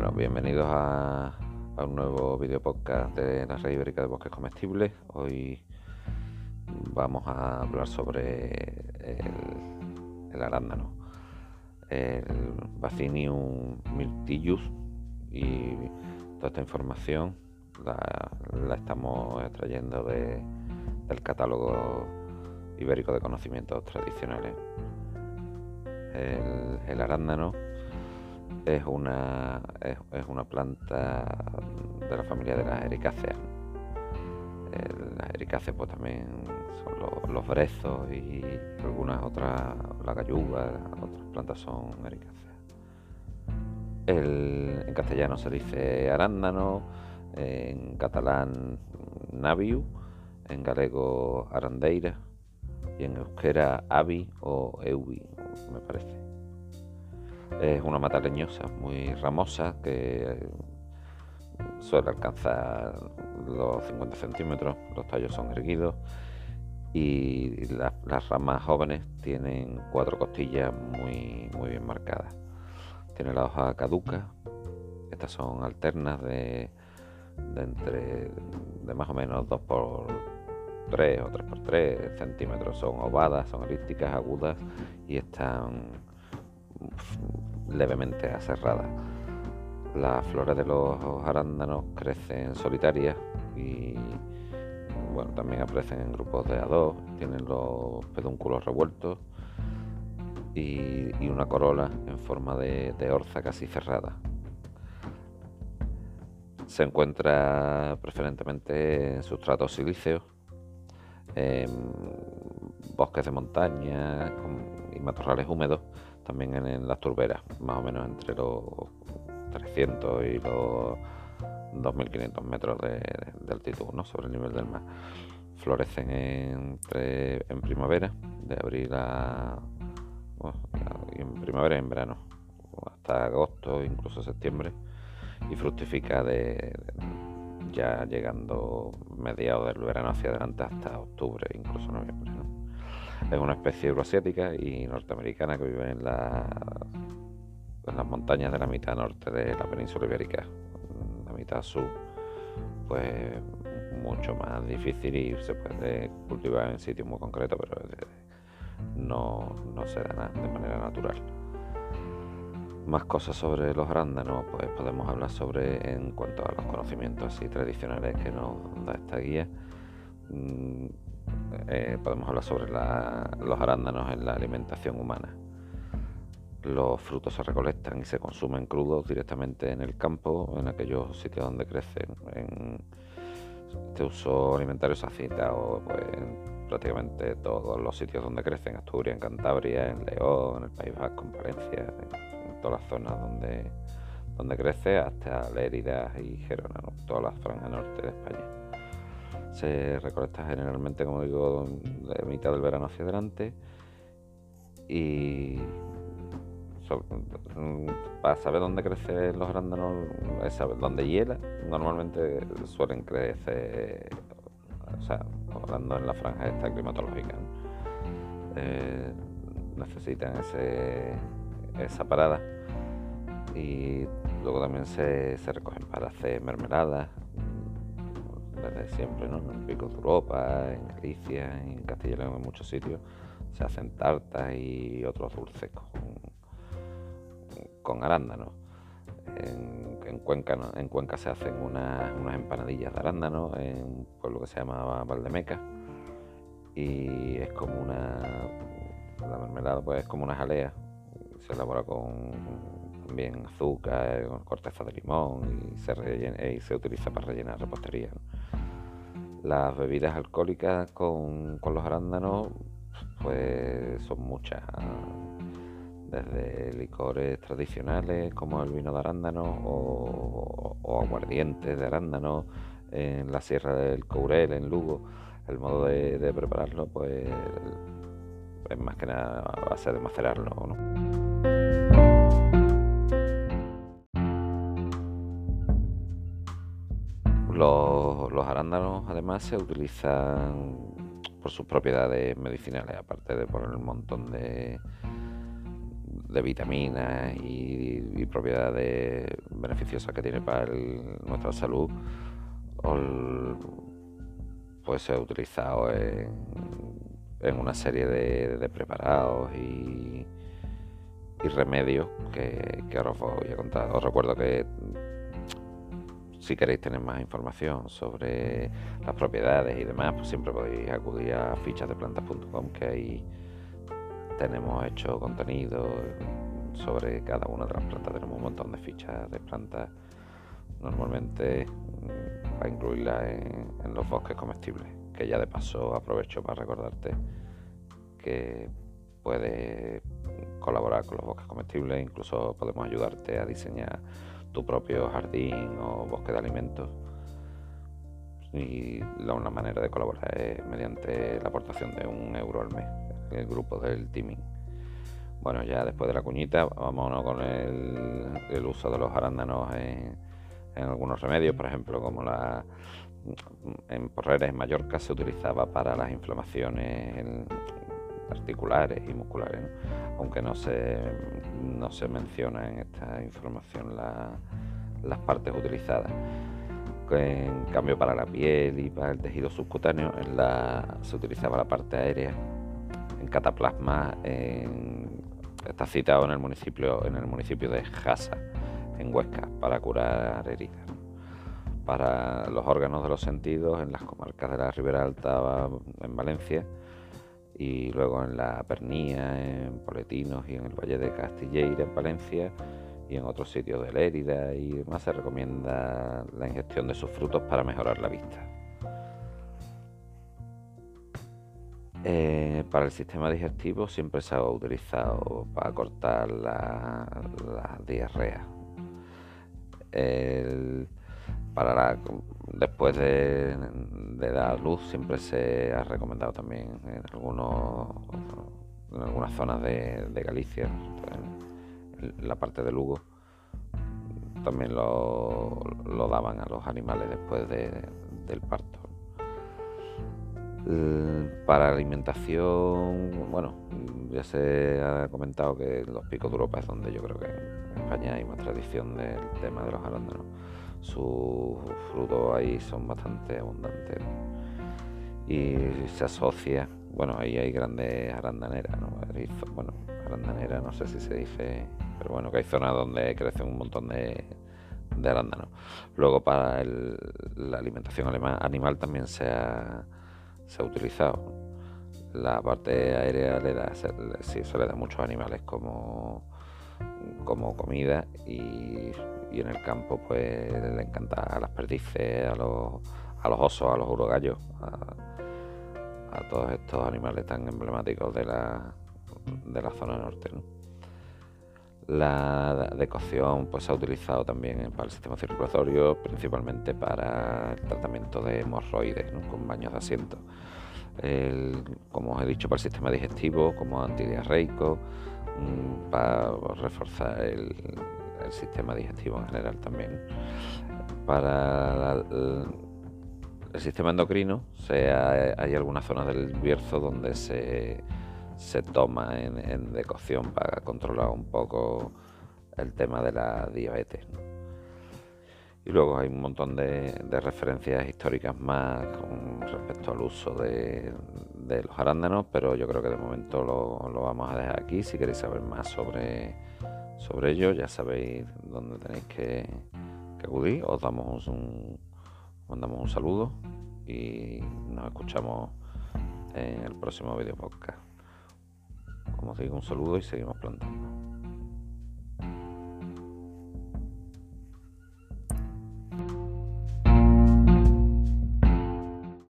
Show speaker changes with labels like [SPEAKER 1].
[SPEAKER 1] Bueno, bienvenidos a, un nuevo video podcast de la red ibérica de bosques comestibles. Hoy vamos a hablar sobre el, arándano, el Vaccinium myrtillus y toda esta información la, estamos extrayendo del catálogo ibérico de conocimientos tradicionales. el arándano es una, es, una planta de la familia de las ericáceas. las ericáceas pues también son los, brezos y algunas otras, la galluga, otras plantas son ericáceas. en castellano se dice arándano, en catalán naviu, en galego arandeira y en euskera avi o eubi, me parece. Es una mata leñosa muy ramosa que suele alcanzar los 50 centímetros, los tallos son erguidos y las ramas jóvenes tienen cuatro costillas muy, muy bien marcadas. Tiene la hoja caduca, estas son alternas de, entre de más o menos 2 por 3 o 3 por 3 centímetros, son ovadas, son elípticas, agudas y están levemente aserrada. Las flores de los arándanos crecen solitarias y bueno, también aparecen en grupos de a dos, tienen los pedúnculos revueltos y, una corola en forma de, orza casi cerrada. Se encuentra preferentemente en sustratos silíceos, en bosques de montaña y matorrales húmedos también en, las turberas, más o menos entre los 300 y los 2.500 metros de, altitud ¿no? sobre el nivel del mar. Florecen entre, en primavera, de abril a, en primavera y en verano, hasta agosto, incluso septiembre, y fructifica de, ya llegando mediados del verano hacia adelante hasta octubre, incluso noviembre. Es una especie euroasiática y norteamericana que vive en, las montañas de la mitad norte de la península ibérica. La mitad sur, pues mucho más difícil y se puede cultivar en sitios muy concretos, pero no, no se da de manera natural. Más cosas sobre los arándanos, pues podemos hablar sobre en cuanto a los conocimientos así tradicionales que nos da esta guía mm, eh, podemos hablar sobre los arándanos en la alimentación humana. Los frutos se recolectan y se consumen crudos directamente en el campo, en aquellos sitios donde crecen. En este uso alimentario se ha citado pues, en prácticamente todos los sitios donde crecen, Asturias, en Cantabria, en León, en el País Vasco, en Valencia, en, todas las zonas donde, donde crece, hasta Lérida y Gerona, toda la franja norte de España se recolecta generalmente, como digo, de mitad del verano hacia adelante. Y para saber dónde crecen los arándanos, es saber dónde hiela. Normalmente suelen crecer, o sea, hablando en la franja esta climatológica, eh, necesitan ese, esa parada. Y luego también se, se recogen para hacer mermeladas desde siempre, ¿no? En Pico de Europa, en Galicia, en Castilla y en muchos sitios, se hacen tartas y otros dulces con, con arándanos. En, Cuenca, en Cuenca se hacen unas empanadillas de arándano en un pueblo que se llama Valdemeca y es como una la mermelada pues es como una jalea se elabora con también azúcar con corteza de limón y se, y se utiliza para rellenar repostería las bebidas alcohólicas con, los arándanos pues son muchas, desde licores tradicionales como el vino de arándano o, aguardientes de arándano en la Sierra del Courel, en Lugo. El modo de, prepararlo pues es más que nada a base de macerarlo. Los, además se utilizan por sus propiedades medicinales, aparte de poner un montón de, de vitaminas y, propiedades beneficiosas que tiene para nuestra salud, pues se ha utilizado en, una serie de, preparados y, remedios que, que, ahora os voy a contar. Os recuerdo que si queréis tener más información sobre las propiedades y demás, pues siempre podéis acudir a fichasdeplantas.com que ahí tenemos hecho contenido sobre cada una de las plantas. Tenemos un montón de fichas de plantas normalmente mm, para incluirlas en, los bosques comestibles. Que ya de paso aprovecho para recordarte que puedes colaborar con los bosques comestibles, incluso podemos ayudarte a diseñar tu propio jardín o bosque de alimentos. Y la una manera de colaborar es mediante la aportación de un euro al mes el grupo del teaming. Bueno, ya después de la cuñita, vámonos con el, uso de los arándanos en, algunos remedios, por ejemplo, como la en Porreres, en Mallorca, se utilizaba para las inflamaciones articulares y musculares, aunque no se, no se menciona en esta información las partes utilizadas. En cambio, para la piel y para el tejido subcutáneo en la, se utilizaba la parte aérea en cataplasma está citado en el municipio en el municipio de Jasa en Huesca para curar heridas para los órganos de los sentidos en las comarcas de la Ribera Alta en Valencia y luego en la Pernía, en Poletinos y en el Valle de Castilleira en Valencia y en otros sitios de Lérida y demás se recomienda la ingestión de sus frutos para mejorar la vista. Eh, para el sistema digestivo siempre se ha utilizado para cortar la, diarrea. para después de, dar luz siempre se ha recomendado también en, algunos, en algunas zonas de, Galicia, en, la parte de Lugo, también lo, daban a los animales después del parto. Eh, para alimentación, bueno, ya se ha comentado que los picos de Europa es donde yo creo que en España hay más tradición del tema de los arándanos. Sus frutos ahí son bastante abundantes y se asocia, bueno, ahí hay grandes arandaneras, ¿no? Bueno, arandanera, no sé si se dice, pero bueno, que hay zonas donde crecen un montón de, de arándanos. Luego para la alimentación animal también se ha se ha utilizado. La parte aérea le da, se, se le da muchos animales como, como comida y, en el campo pues le encanta a las perdices, a los, a los osos, a los urogallos, a, todos estos animales tan emblemáticos de la, de la zona norte. La decocción pues, se ha utilizado también para el sistema circulatorio, principalmente para el tratamiento de hemorroides con baños de asiento. Como os he dicho, para el sistema digestivo, como antidiarreico, mm, para reforzar el, sistema digestivo en general también. Para el, sistema endocrino, hay algunas zonas del Bierzo donde se se toma en, decocción para controlar un poco el tema de la diabetes. Y luego hay un montón de, referencias históricas más con respecto al uso de, los arándanos, pero yo creo que de momento lo, vamos a dejar aquí. Si queréis saber más sobre, sobre ello, ya sabéis dónde tenéis que, acudir. Os damos un, mandamos un saludo y nos escuchamos en el próximo video podcast. Como os digo, un saludo y seguimos plantando.